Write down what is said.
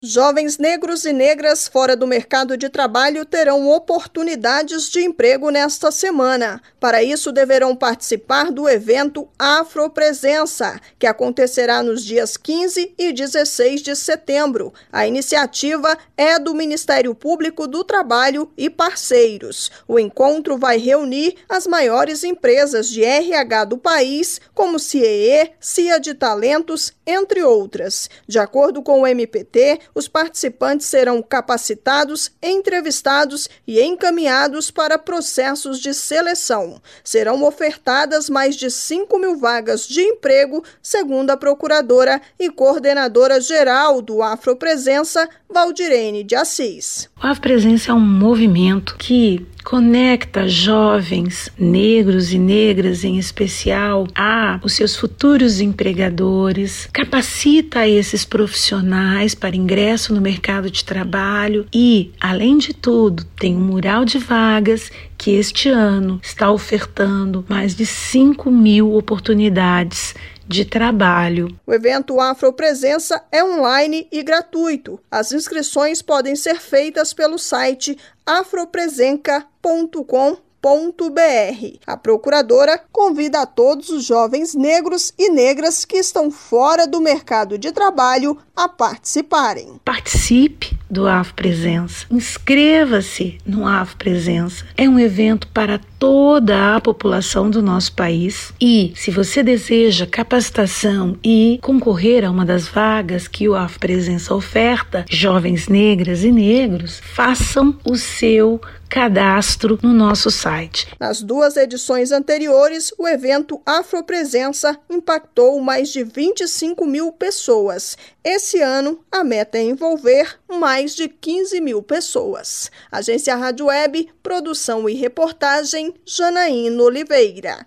Jovens negros e negras fora do mercado de trabalho terão oportunidades de emprego nesta semana. Para isso, deverão participar do evento Afropresença, que acontecerá nos dias 15 e 16 de setembro. A iniciativa é do Ministério Público do Trabalho e parceiros. O encontro vai reunir as maiores empresas de RH do país, como CIE, CIA de Talentos, entre outras. De acordo com o MPT, os participantes serão capacitados, entrevistados e encaminhados para processos de seleção. Serão ofertadas mais de 5 mil vagas de emprego, segundo a procuradora e coordenadora geral do Afropresença, Valdirene de Assis. O Afropresença é um movimento que conecta jovens negros e negras em especial a os seus futuros empregadores, capacita esses profissionais para ingresso no mercado de trabalho e, além de tudo, tem um mural de vagas que este ano está ofertando mais de 5 mil oportunidades de trabalho. O evento Afropresença é online e gratuito. As inscrições podem ser feitas pelo site afropresenca.com.br a procuradora convida a todos os jovens negros e negras que estão fora do mercado de trabalho a participarem. Participe do AF Presença. Inscreva-se no AF Presença. É um evento para toda a população do nosso país e, se você deseja capacitação e concorrer a uma das vagas que o AF Presença oferta, jovens negras e negros, façam o seu cadastro no nosso site. Nas duas edições anteriores, o evento Afropresença impactou mais de 25 mil pessoas. Esse ano, a meta é envolver mais de 15 mil pessoas. Agência Rádio Web, produção e reportagem, Janaína Oliveira.